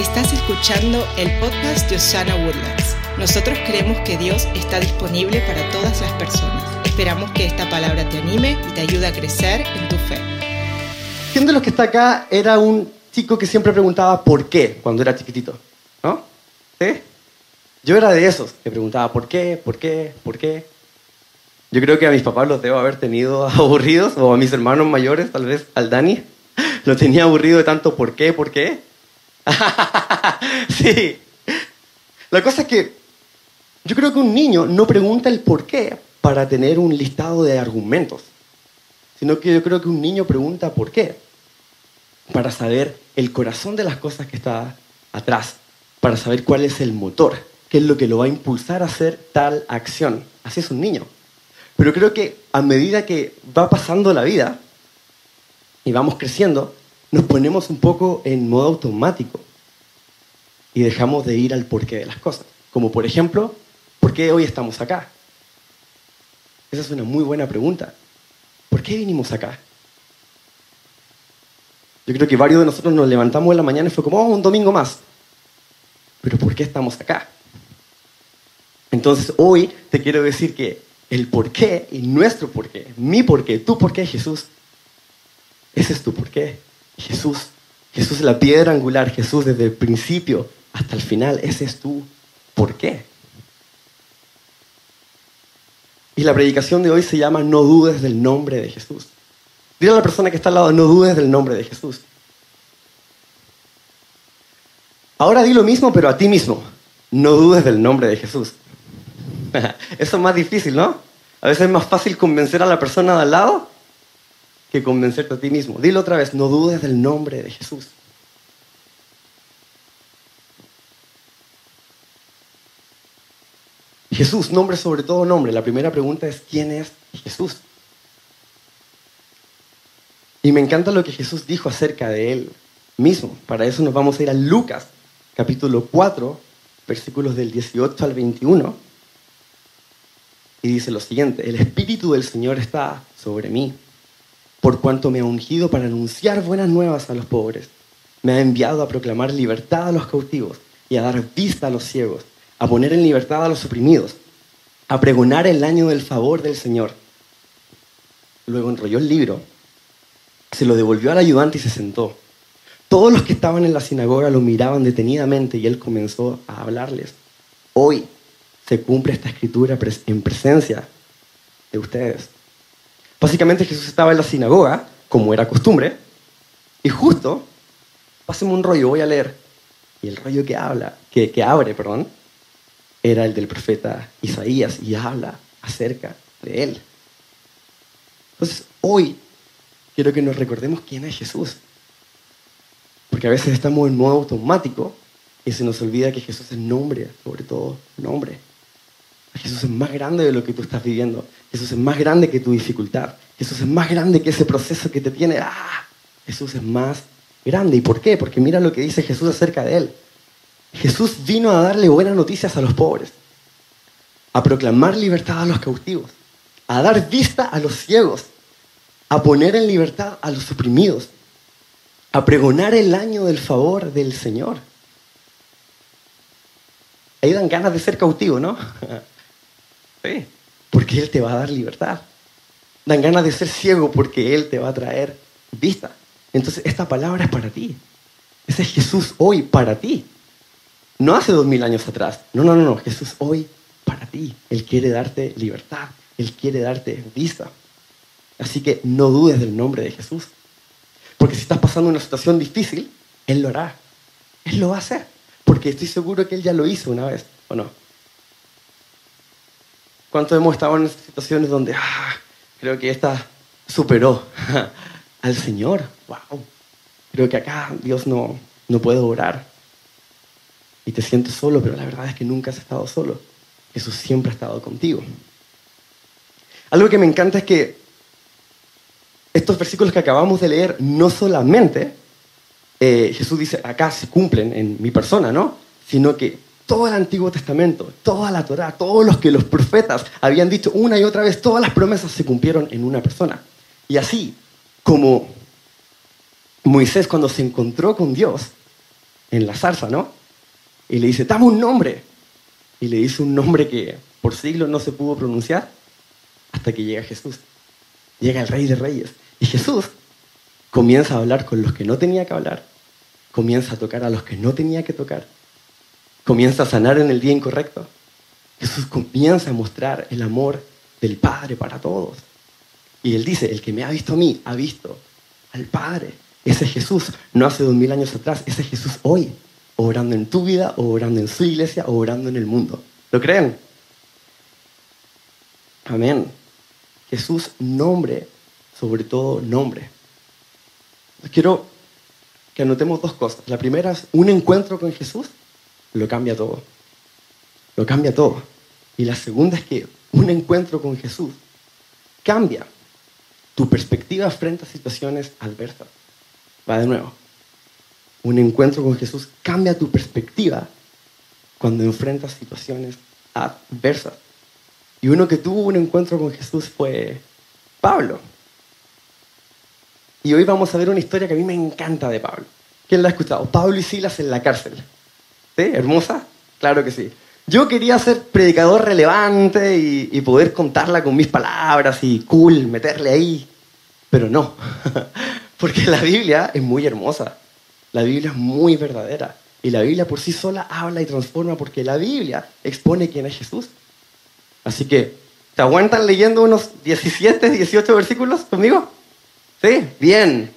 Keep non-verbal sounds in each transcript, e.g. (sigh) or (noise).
Estás escuchando el podcast de Osana Woodlands. Nosotros creemos que Dios está disponible para todas las personas. Esperamos que esta palabra te anime y te ayude a crecer en tu fe. ¿Quién de los que está acá era un chico que siempre preguntaba por qué cuando era chiquitito? ¿No? ¿Sí? Yo era de esos que preguntaba por qué, por qué, por qué. Yo creo que a mis papás los debo haber tenido (laughs) aburridos, o a mis hermanos mayores, tal vez al Dani, (laughs) lo tenía aburrido de tanto por qué, por qué. (laughs) sí. La cosa es que yo creo que un niño no pregunta el por qué para tener un listado de argumentos, sino que yo creo que un niño pregunta por qué para saber el corazón de las cosas que está atrás, para saber cuál es el motor, qué es lo que lo va a impulsar a hacer tal acción. Así es un niño. Pero creo que a medida que va pasando la vida y vamos creciendo, nos ponemos un poco en modo automático y dejamos de ir al porqué de las cosas. Como por ejemplo, ¿por qué hoy estamos acá? Esa es una muy buena pregunta. ¿Por qué vinimos acá? Yo creo que varios de nosotros nos levantamos en la mañana y fue como, oh, un domingo más. Pero ¿por qué estamos acá? Entonces hoy te quiero decir que el por qué y nuestro por qué, mi por qué, tu por qué, Jesús, ese es tu por qué. Jesús, Jesús es la piedra angular, Jesús desde el principio hasta el final, ese es tu por qué. Y la predicación de hoy se llama No dudes del nombre de Jesús. Dile a la persona que está al lado, no dudes del nombre de Jesús. Ahora di lo mismo, pero a ti mismo. No dudes del nombre de Jesús. (laughs) Eso es más difícil, ¿no? A veces es más fácil convencer a la persona de al lado que convencerte a ti mismo. Dilo otra vez, no dudes del nombre de Jesús. Jesús, nombre sobre todo nombre. La primera pregunta es, ¿quién es Jesús? Y me encanta lo que Jesús dijo acerca de él mismo. Para eso nos vamos a ir a Lucas, capítulo 4, versículos del 18 al 21. Y dice lo siguiente, el Espíritu del Señor está sobre mí, por cuanto me ha ungido para anunciar buenas nuevas a los pobres. Me ha enviado a proclamar libertad a los cautivos y a dar vista a los ciegos, a poner en libertad a los oprimidos, a pregonar el año del favor del Señor. Luego enrolló el libro, se lo devolvió al ayudante y se sentó. Todos los que estaban en la sinagoga lo miraban detenidamente y él comenzó a hablarles. Hoy se cumple esta escritura en presencia de ustedes. Básicamente Jesús estaba en la sinagoga, como era costumbre, y justo, páseme un rollo, voy a leer. Y el rollo que habla, que, que abre, perdón, era el del profeta Isaías y habla acerca de él. Entonces, hoy quiero que nos recordemos quién es Jesús. Porque a veces estamos en modo automático y se nos olvida que Jesús es nombre, sobre todo nombre. Jesús es más grande de lo que tú estás viviendo. Jesús es más grande que tu dificultad. Jesús es más grande que ese proceso que te tiene. ¡Ah! Jesús es más grande. ¿Y por qué? Porque mira lo que dice Jesús acerca de él. Jesús vino a darle buenas noticias a los pobres, a proclamar libertad a los cautivos, a dar vista a los ciegos, a poner en libertad a los oprimidos, a pregonar el año del favor del Señor. Ahí dan ganas de ser cautivo, ¿no? (laughs) Sí, porque Él te va a dar libertad. Dan ganas de ser ciego porque Él te va a traer vista. Entonces, esta palabra es para ti. Ese es Jesús hoy para ti. No hace dos mil años atrás. No, no, no, no. Jesús hoy para ti. Él quiere darte libertad. Él quiere darte vista. Así que no dudes del nombre de Jesús. Porque si estás pasando una situación difícil, Él lo hará. Él lo va a hacer. Porque estoy seguro que Él ya lo hizo una vez, ¿o no? ¿Cuántos hemos estado en situaciones donde ah, creo que esta superó (laughs) al Señor? ¡Wow! Creo que acá Dios no, no puede orar. Y te sientes solo, pero la verdad es que nunca has estado solo. Jesús siempre ha estado contigo. Algo que me encanta es que estos versículos que acabamos de leer no solamente eh, Jesús dice acá se cumplen en mi persona, ¿no? Sino que todo el Antiguo Testamento, toda la Torá, todos los que los profetas habían dicho una y otra vez, todas las promesas se cumplieron en una persona. Y así como Moisés cuando se encontró con Dios, en la zarza, ¿no? Y le dice, dame un nombre. Y le dice un nombre que por siglos no se pudo pronunciar hasta que llega Jesús. Llega el Rey de Reyes. Y Jesús comienza a hablar con los que no tenía que hablar. Comienza a tocar a los que no tenía que tocar. Comienza a sanar en el día incorrecto. Jesús comienza a mostrar el amor del Padre para todos. Y él dice, el que me ha visto a mí, ha visto al Padre. Ese Jesús no hace dos mil años atrás, ese Jesús hoy, obrando en tu vida, obrando en su iglesia, obrando en el mundo. ¿Lo creen? Amén. Jesús nombre, sobre todo nombre. Quiero que anotemos dos cosas. La primera es un encuentro con Jesús lo cambia todo. Lo cambia todo. Y la segunda es que un encuentro con Jesús cambia tu perspectiva frente a situaciones adversas. Va de nuevo. Un encuentro con Jesús cambia tu perspectiva cuando enfrentas situaciones adversas. Y uno que tuvo un encuentro con Jesús fue Pablo. Y hoy vamos a ver una historia que a mí me encanta de Pablo. ¿Quién la ha escuchado? Pablo y Silas en la cárcel. ¿Hermosa? Claro que sí. Yo quería ser predicador relevante y, poder contarla con mis palabras y cool, meterle ahí. Pero no, (laughs) porque la Biblia es muy hermosa. La Biblia es muy verdadera. Y la Biblia por sí sola habla y transforma porque la Biblia expone quién es Jesús. Así que, ¿te aguantan leyendo unos 17, 18 versículos conmigo? ¿Sí? Bien.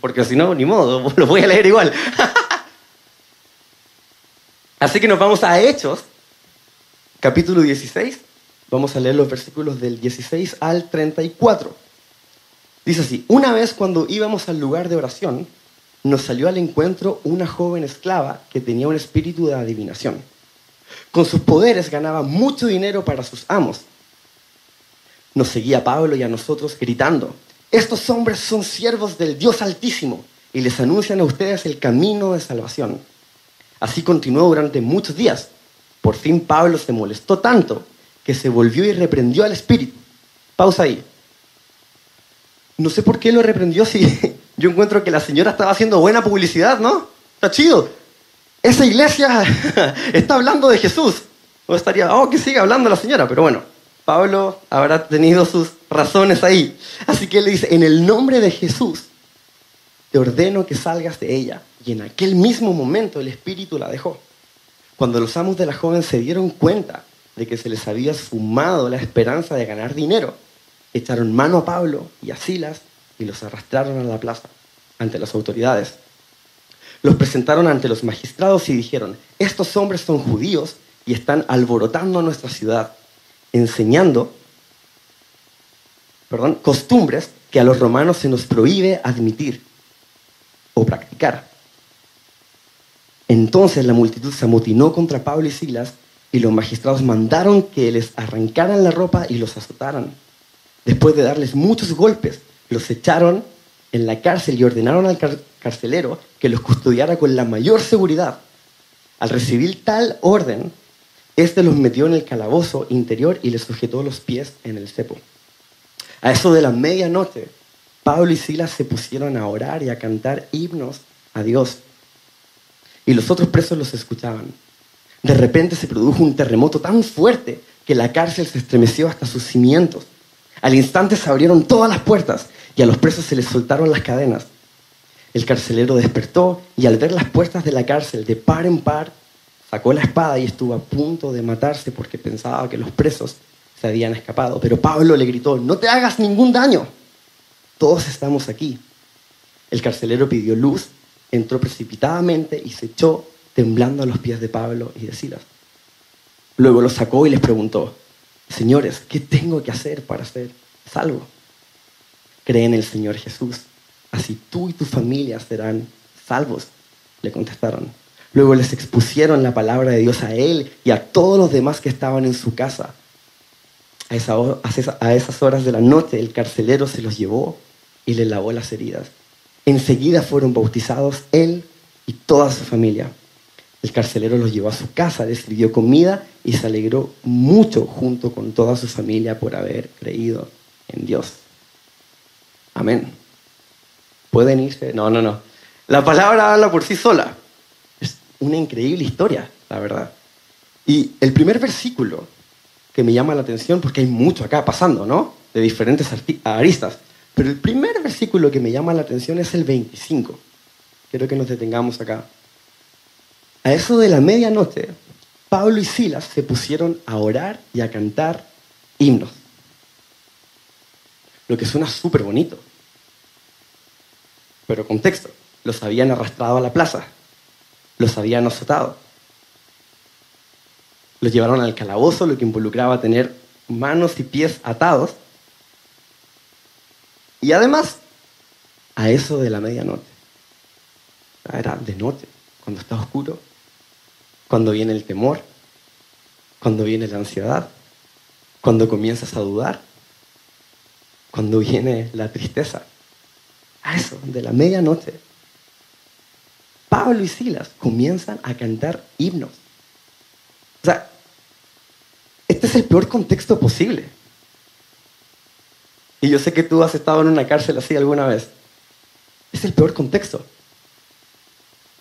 Porque si no, ni modo, (laughs) lo voy a leer igual. (laughs) Así que nos vamos a Hechos, capítulo 16. Vamos a leer los versículos del 16 al 34. Dice así, una vez cuando íbamos al lugar de oración, nos salió al encuentro una joven esclava que tenía un espíritu de adivinación. Con sus poderes ganaba mucho dinero para sus amos. Nos seguía Pablo y a nosotros gritando, estos hombres son siervos del Dios Altísimo y les anuncian a ustedes el camino de salvación. Así continuó durante muchos días. Por fin Pablo se molestó tanto que se volvió y reprendió al espíritu. Pausa ahí. No sé por qué lo reprendió si (laughs) yo encuentro que la señora estaba haciendo buena publicidad, ¿no? Está chido. Esa iglesia (laughs) está hablando de Jesús. O estaría, oh, que siga hablando la señora, pero bueno, Pablo habrá tenido sus razones ahí. Así que él le dice, en el nombre de Jesús, te ordeno que salgas de ella. Y en aquel mismo momento el espíritu la dejó. Cuando los amos de la joven se dieron cuenta de que se les había esfumado la esperanza de ganar dinero, echaron mano a Pablo y a Silas y los arrastraron a la plaza ante las autoridades. Los presentaron ante los magistrados y dijeron, estos hombres son judíos y están alborotando nuestra ciudad, enseñando perdón, costumbres que a los romanos se nos prohíbe admitir o practicar. Entonces la multitud se amotinó contra Pablo y Silas y los magistrados mandaron que les arrancaran la ropa y los azotaran. Después de darles muchos golpes, los echaron en la cárcel y ordenaron al carcelero que los custodiara con la mayor seguridad. Al recibir tal orden, éste los metió en el calabozo interior y les sujetó los pies en el cepo. A eso de la medianoche, Pablo y Silas se pusieron a orar y a cantar himnos a Dios. Y los otros presos los escuchaban. De repente se produjo un terremoto tan fuerte que la cárcel se estremeció hasta sus cimientos. Al instante se abrieron todas las puertas y a los presos se les soltaron las cadenas. El carcelero despertó y al ver las puertas de la cárcel de par en par, sacó la espada y estuvo a punto de matarse porque pensaba que los presos se habían escapado. Pero Pablo le gritó, no te hagas ningún daño, todos estamos aquí. El carcelero pidió luz, entró precipitadamente y se echó temblando a los pies de Pablo y de Silas. Luego los sacó y les preguntó, señores, ¿qué tengo que hacer para ser salvo? Cree en el Señor Jesús, así tú y tu familia serán salvos, le contestaron. Luego les expusieron la palabra de Dios a él y a todos los demás que estaban en su casa. A, a esas horas de la noche el carcelero se los llevó y le lavó las heridas. Enseguida fueron bautizados él y toda su familia. El carcelero los llevó a su casa, les sirvió comida y se alegró mucho junto con toda su familia por haber creído en Dios. Amén. ¿Pueden irse? No, no, no. La palabra habla por sí sola. Es una increíble historia, la verdad. Y el primer versículo que me llama la atención, porque hay mucho acá pasando, ¿no? De diferentes aristas. Pero el primer versículo que me llama la atención es el 25. Quiero que nos detengamos acá. A eso de la medianoche, Pablo y Silas se pusieron a orar y a cantar himnos. Lo que suena súper bonito. Pero contexto, los habían arrastrado a la plaza, los habían azotado, los llevaron al calabozo, lo que involucraba tener manos y pies atados. Y además, a eso de la medianoche, era de noche, cuando está oscuro, cuando viene el temor, cuando viene la ansiedad, cuando comienzas a dudar, cuando viene la tristeza. A eso, de la medianoche, Pablo y Silas comienzan a cantar himnos. O sea, este es el peor contexto posible. Y yo sé que tú has estado en una cárcel así alguna vez. Es el peor contexto.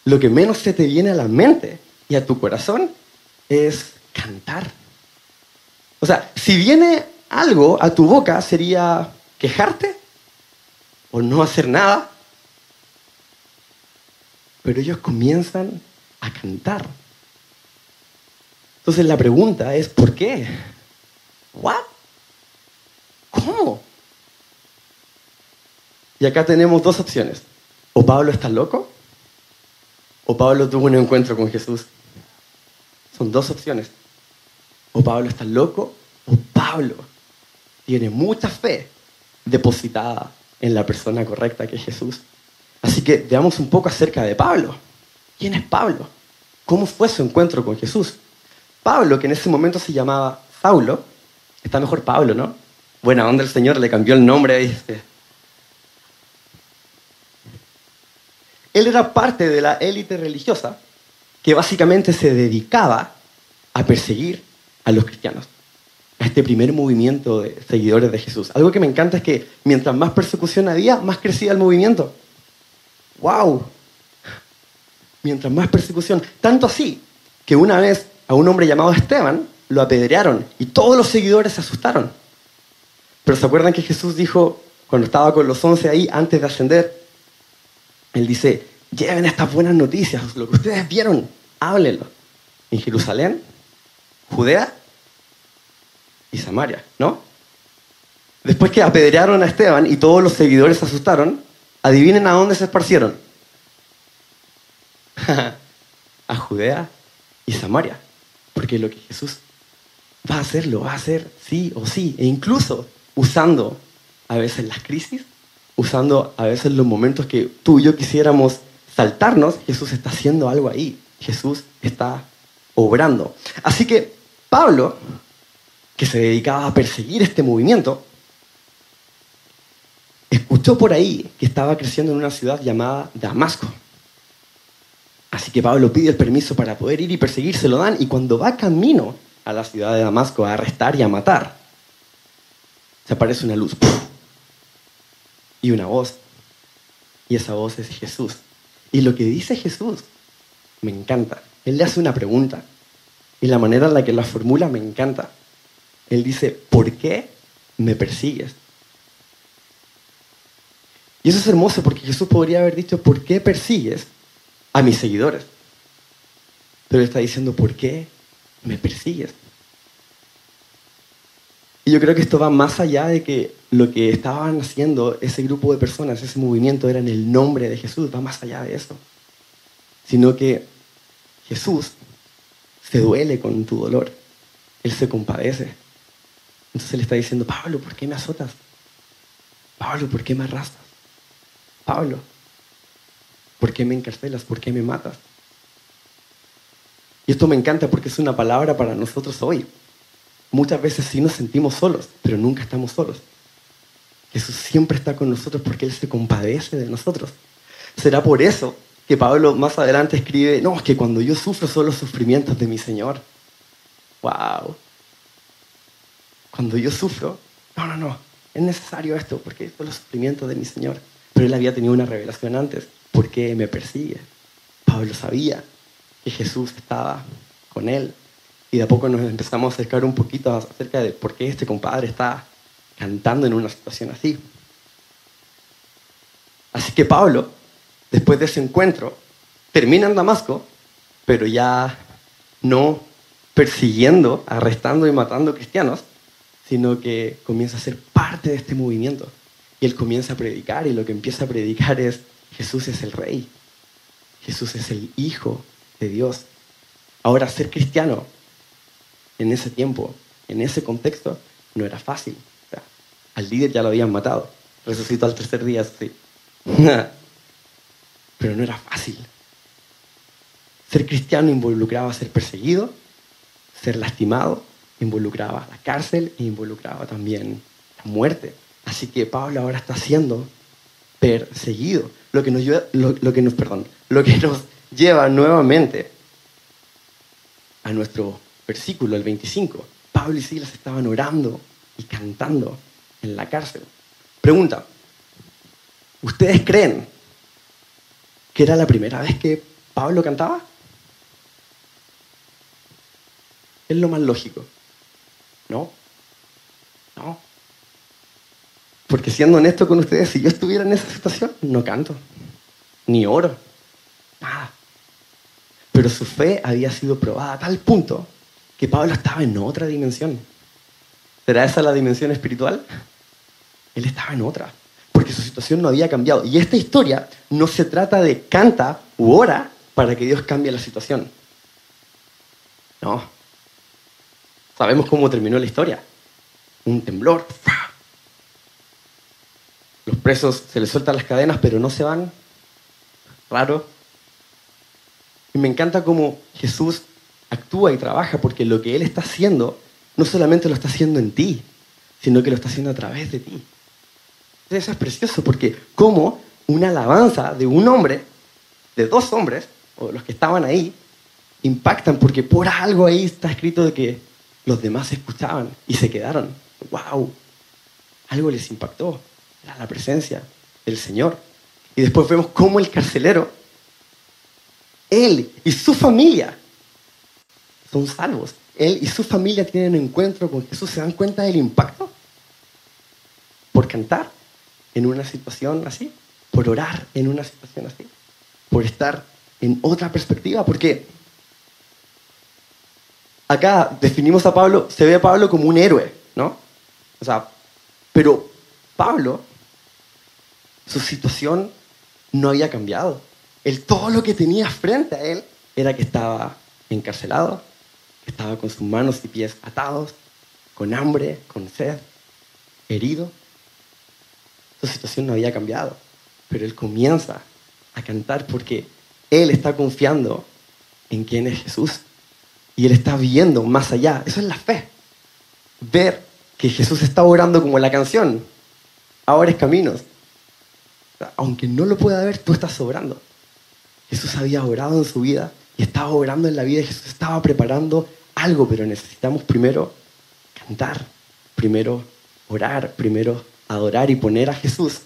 Lo que menos se te viene a la mente y a tu corazón es cantar. O sea, si viene algo a tu boca sería quejarte o no hacer nada. Pero ellos comienzan a cantar. Entonces la pregunta es, ¿por qué? ¿What? ¿Cómo? Y acá tenemos dos opciones. O Pablo está loco, o Pablo tuvo un encuentro con Jesús. Son dos opciones. O Pablo está loco, o Pablo tiene mucha fe depositada en la persona correcta que es Jesús. Así que veamos un poco acerca de Pablo. ¿Quién es Pablo? ¿Cómo fue su encuentro con Jesús? Pablo, que en ese momento se llamaba Saulo, está mejor Pablo, ¿no? Buena onda el Señor, le cambió el nombre. Este. Él era parte de la élite religiosa que básicamente se dedicaba a perseguir a los cristianos, a este primer movimiento de seguidores de Jesús. Algo que me encanta es que mientras más persecución había, más crecía el movimiento. ¡Wow! Mientras más persecución. Tanto así que una vez a un hombre llamado Esteban lo apedrearon y todos los seguidores se asustaron. Pero ¿se acuerdan que Jesús dijo, cuando estaba con los once ahí, antes de ascender, Él dice, lleven estas buenas noticias, lo que ustedes vieron, háblenlo. En Jerusalén, Judea y Samaria, ¿no? Después que apedrearon a Esteban y todos los seguidores se asustaron, adivinen a dónde se esparcieron. (laughs) a Judea y Samaria. Porque lo que Jesús va a hacer, lo va a hacer sí o sí. E incluso usando a veces las crisis, usando a veces los momentos que tú y yo quisiéramos saltarnos, Jesús está haciendo algo ahí. Jesús está obrando. Así que Pablo, que se dedicaba a perseguir este movimiento, escuchó por ahí que estaba creciendo en una ciudad llamada Damasco. Así que Pablo pide el permiso para poder ir y perseguir, se lo dan, y cuando va camino a la ciudad de Damasco a arrestar y a matar, se aparece una luz y una voz, y esa voz es Jesús. Y lo que dice Jesús me encanta. Él le hace una pregunta, y la manera en la que la formula me encanta. Él dice, ¿por qué me persigues? Y eso es hermoso porque Jesús podría haber dicho, ¿por qué persigues? a mis seguidores. Pero está diciendo, ¿por qué me persigues? Y yo creo que esto va más allá de que lo que estaban haciendo ese grupo de personas, ese movimiento, era en el nombre de Jesús, va más allá de eso. Sino que Jesús se duele con tu dolor, Él se compadece. Entonces Él está diciendo, Pablo, ¿por qué me azotas? Pablo, ¿por qué me arrastras? Pablo, ¿Por qué me encarcelas? ¿Por qué me matas? Y esto me encanta porque es una palabra para nosotros hoy. Muchas veces sí nos sentimos solos, pero nunca estamos solos. Jesús siempre está con nosotros porque Él se compadece de nosotros. Será por eso que Pablo más adelante escribe, no, es que cuando yo sufro son los sufrimientos de mi Señor. ¡Wow! Cuando yo sufro, no, no, no, es necesario esto porque son los sufrimientos de mi Señor. Pero Él había tenido una revelación antes. ¿Por qué me persigue? Pablo sabía que Jesús estaba con él. Y de a poco nos empezamos a acercar un poquito acerca de por qué este compadre está cantando en una situación así. Así que Pablo, después de ese encuentro, termina en Damasco, pero ya no persiguiendo, arrestando y matando cristianos, sino que comienza a ser parte de este movimiento. Y él comienza a predicar y lo que empieza a predicar es Jesús es el rey, Jesús es el Hijo de Dios. Ahora, ser cristiano en ese tiempo, en ese contexto, no era fácil. Al líder ya lo habían matado, resucitó al tercer día, sí. (laughs) Pero no era fácil. Ser cristiano involucraba ser perseguido, ser lastimado, involucraba la cárcel e involucraba también la muerte. Así que Pablo ahora está siendo perseguido, lo que nos, lleva, lo, que nos, perdón, lo que nos lleva nuevamente a nuestro versículo, el 25. Pablo y Silas estaban orando y cantando en la cárcel. Pregunta, ¿ustedes creen que era la primera vez que Pablo cantaba? Es lo más lógico. ¿No? No. Porque siendo honesto con ustedes, si yo estuviera en esa situación, no canto. Ni oro. Nada. Pero su fe había sido probada a tal punto que Pablo estaba en otra dimensión. ¿Será esa la dimensión espiritual? Él estaba en otra. Porque su situación no había cambiado. Y esta historia no se trata de canta u ora para que Dios cambie la situación. No, Sabemos cómo terminó la historia. Un temblor. Los presos se les sueltan las cadenas, pero no se van. Raro. Y me encanta cómo Jesús actúa y trabaja, porque lo que Él está haciendo no solamente lo está haciendo en ti, sino que lo está haciendo a través de ti. Eso es precioso, porque como una alabanza de un hombre, de dos hombres, o los que estaban ahí, impactan, porque por algo ahí está escrito de que los demás escuchaban y se quedaron. ¡Wow! Algo les impactó. Era la presencia del Señor. Y después vemos cómo el carcelero, él y su familia son salvos. Él y su familia tienen un encuentro con Jesús. ¿Se dan cuenta del impacto? Por cantar en una situación así, por orar en una situación así, por estar en otra perspectiva, porque acá definimos a Pablo, se ve a Pablo como un héroe, ¿no? O sea, pero Pablo, su situación no había cambiado. Él, todo lo que tenía frente a él era que estaba encarcelado, estaba con sus manos y pies atados, con hambre, con sed, herido. Su situación no había cambiado, pero él comienza a cantar porque él está confiando en quién es Jesús y él está viendo más allá. Eso es la fe. Ver que Jesús está orando como la canción. Ahora es caminos. Aunque no lo pueda ver, tú estás obrando. Jesús había orado en su vida y estaba orando en la vida. Jesús estaba preparando algo, pero necesitamos primero cantar, primero orar, primero adorar y poner a Jesús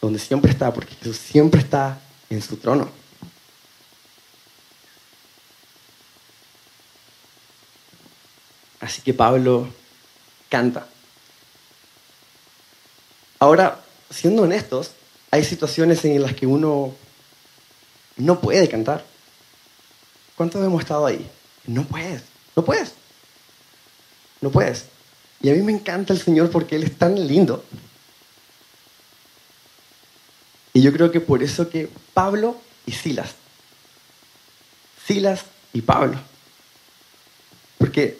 donde siempre está, porque Jesús siempre está en su trono. Así que Pablo canta. Ahora, siendo honestos, hay situaciones en las que uno no puede cantar. ¿Cuántos hemos estado ahí? No puedes, no puedes, no puedes. Y a mí me encanta el Señor porque Él es tan lindo. Y yo creo que por eso que Pablo y Silas, Silas y Pablo, porque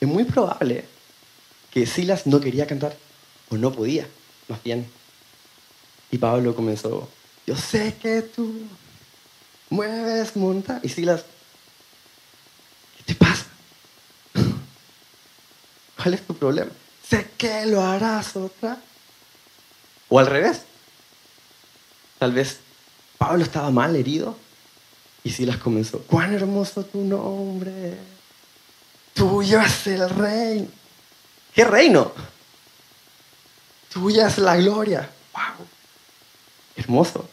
es muy probable que Silas no quería cantar o no podía, más bien. Y Pablo comenzó, yo sé que tú mueves monta. Y Silas, ¿qué te pasa? ¿Cuál es tu problema? Sé que lo harás otra. O al revés. Tal vez Pablo estaba mal herido y Silas comenzó, cuán hermoso tu nombre Tuyo es el reino. ¿Qué reino? Tuya es la gloria. ¡Wow! Hermoso.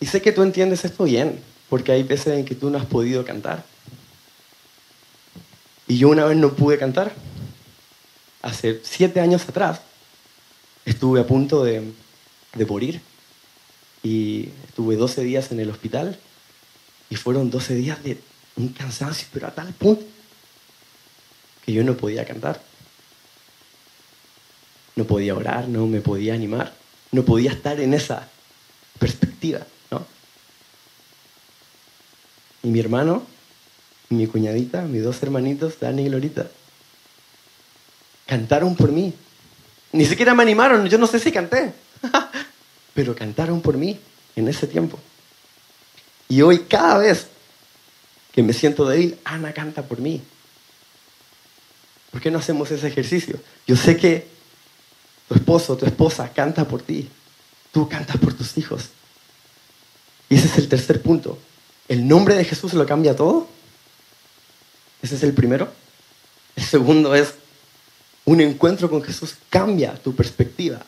Y sé que tú entiendes esto bien, porque hay veces en que tú no has podido cantar. Y yo una vez no pude cantar. Hace siete años atrás estuve a punto de, morir. Y estuve 12 días en el hospital. Y fueron 12 días de un cansancio, pero a tal punto que yo no podía cantar. No podía orar, no me podía animar, no podía estar en esa perspectiva, ¿no? Y mi hermano, mi cuñadita, mis dos hermanitos, Dani y Lorita, cantaron por mí. Ni siquiera me animaron, yo no sé si canté, (laughs) pero cantaron por mí en ese tiempo. Y hoy cada vez que me siento débil, Ana canta por mí. ¿Por qué no hacemos ese ejercicio? Yo sé que tu esposo, tu esposa canta por ti. Tú cantas por tus hijos. Y ese es el tercer punto. ¿El nombre de Jesús lo cambia todo? Ese es el primero. El segundo es, un encuentro con Jesús cambia tu perspectiva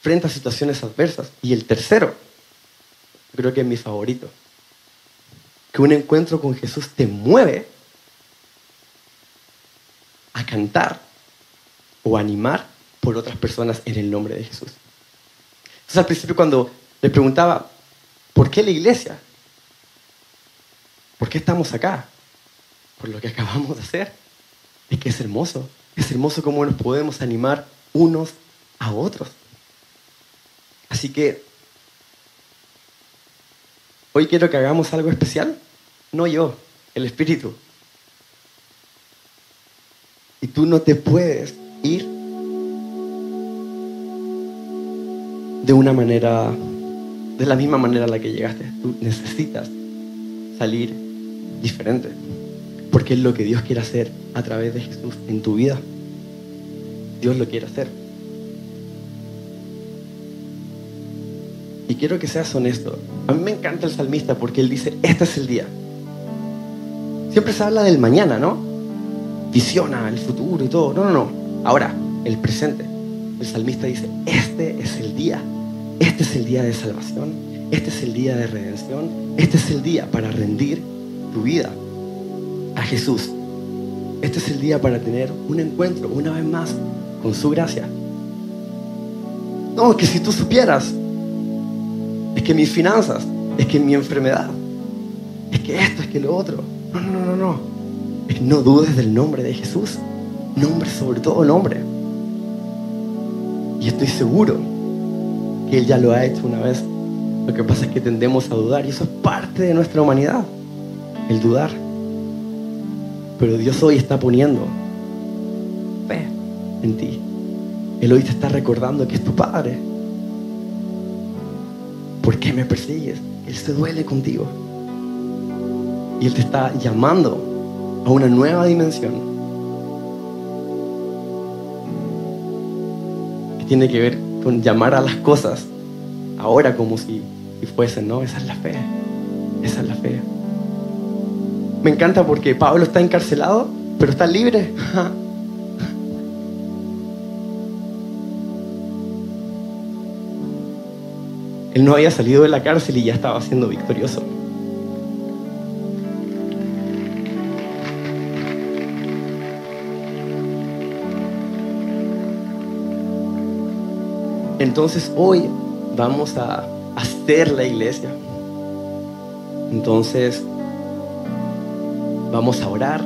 frente a situaciones adversas. Y el tercero, creo que es mi favorito, que un encuentro con Jesús te mueve a cantar o animar por otras personas en el nombre de Jesús. Entonces al principio cuando le preguntaba, ¿por qué la iglesia? ¿Por qué estamos acá? Por lo que acabamos de hacer. Es que es hermoso. Es hermoso cómo nos podemos animar unos a otros. Así que hoy quiero que hagamos algo especial. No yo, el Espíritu. Y tú no te puedes ir de una manera, de la misma manera a la que llegaste. Tú necesitas salir diferente. Porque es lo que Dios quiere hacer a través de Jesús en tu vida. Dios lo quiere hacer. Y quiero que seas honesto. A mí me encanta el salmista porque él dice, este es el día. Siempre se habla del mañana, ¿no? Visiona el futuro y todo. No, no, no. Ahora, el presente. El salmista dice, este es el día. Este es el día de salvación. Este es el día de redención. Este es el día para rendir tu vida a Jesús. Este es el día para tener un encuentro una vez más con su gracia. No, que si tú supieras, es que mis finanzas, es que mi enfermedad, es que esto, es que lo otro. No, no, no, no. Es no dudes del nombre de Jesús. Nombre sobre todo nombre. Y estoy seguro que Él ya lo ha hecho una vez. Lo que pasa es que tendemos a dudar y eso es parte de nuestra humanidad, el dudar. Pero Dios hoy está poniendo fe en ti. Él hoy te está recordando que es tu Padre. ¿Por qué me persigues? Él se duele contigo. Y Él te está llamando a una nueva dimensión. Que tiene que ver con llamar a las cosas ahora como si, si fuesen, ¿no? Esa es la fe. Esa es la fe. Me encanta porque Pablo está encarcelado, pero está libre. (laughs) Él no había salido de la cárcel y ya estaba siendo victorioso. Entonces hoy vamos a hacer la iglesia. Entonces vamos a orar,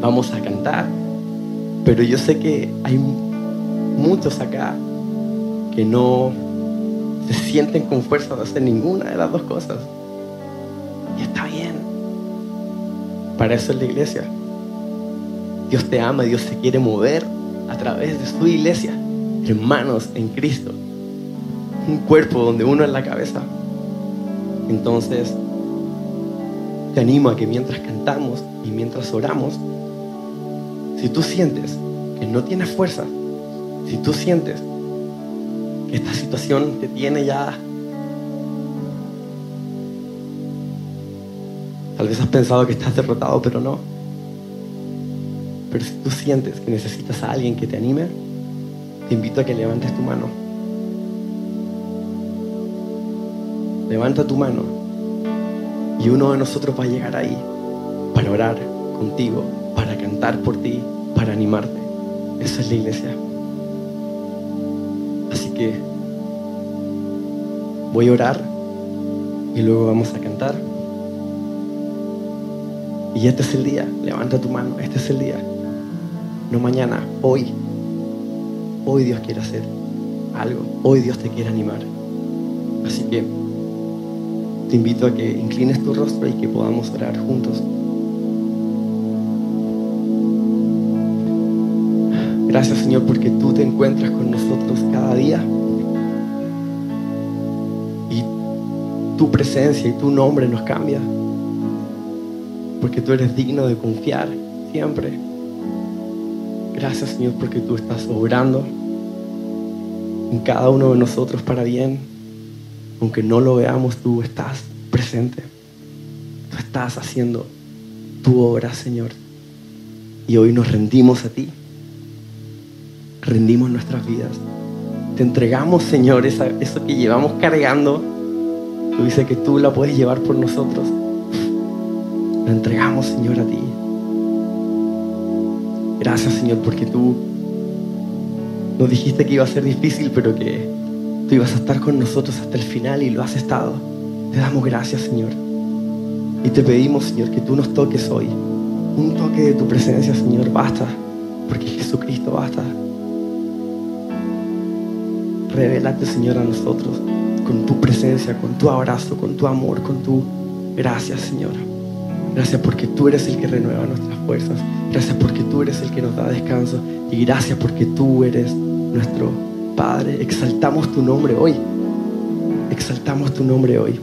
vamos a cantar, pero yo sé que hay muchos acá que no se sienten con fuerza de hacer ninguna de las dos cosas. Y está bien. Para eso es la iglesia. Dios te ama, Dios se quiere mover a través de su iglesia, hermanos en Cristo. Un cuerpo donde uno es la cabeza. Entonces, te animo a que mientras cantamos y mientras oramos, si tú sientes que no tienes fuerza, si tú sientes que esta situación te tiene ya... Tal vez has pensado que estás derrotado, pero no. Pero si tú sientes que necesitas a alguien que te anime, te invito a que levantes tu mano. levanta tu mano y uno de nosotros va a llegar ahí para orar contigo, para cantar por ti, para animarte. Eso es la iglesia. Así que voy a orar y luego vamos a cantar. Y este es el día, levanta tu mano, este es el día. No mañana, hoy. Hoy Dios quiere hacer algo, hoy Dios te quiere animar. Así que te invito a que inclines tu rostro y que podamos orar juntos. Gracias Señor porque tú te encuentras con nosotros cada día. Y tu presencia y tu nombre nos cambia. Porque tú eres digno de confiar siempre. Gracias Señor porque tú estás obrando en cada uno de nosotros para bien. Aunque no lo veamos, tú estás presente. Tú estás haciendo tu obra, Señor. Y hoy nos rendimos a ti rendimos nuestras vidas. Te entregamos, Señor, eso que llevamos cargando. Tú dices que tú la puedes llevar por nosotros. Lo entregamos, Señor, a ti. Gracias, Señor, porque tú nos dijiste que iba a ser difícil, pero que tú ibas a estar con nosotros hasta el final y lo has estado. Te damos gracias, Señor. Y te pedimos, Señor, que tú nos toques hoy. Un toque de tu presencia, Señor, basta. Porque Jesucristo basta. Revelate, Señor, a nosotros con tu presencia, con tu abrazo, con tu amor, con tu gracias, Señor. Gracias porque tú eres el que renueva nuestras fuerzas. Gracias porque tú eres el que nos da descanso. Y gracias porque tú eres nuestro Padre. Exaltamos tu nombre hoy. Exaltamos tu nombre hoy.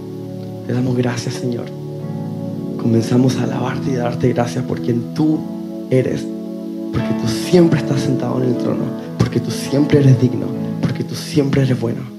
Te damos gracias, Señor. Comenzamos a alabarte y a darte gracias por quien tú eres. Porque tú siempre estás sentado en el trono. Porque tú siempre eres digno que tú siempre eres bueno.